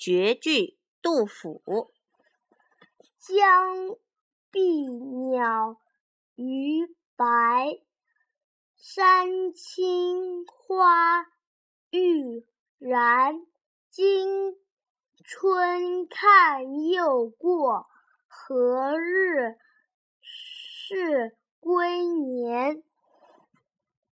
绝句杜甫。江碧鸟逾白山青花欲燃今春看又过何日是归年？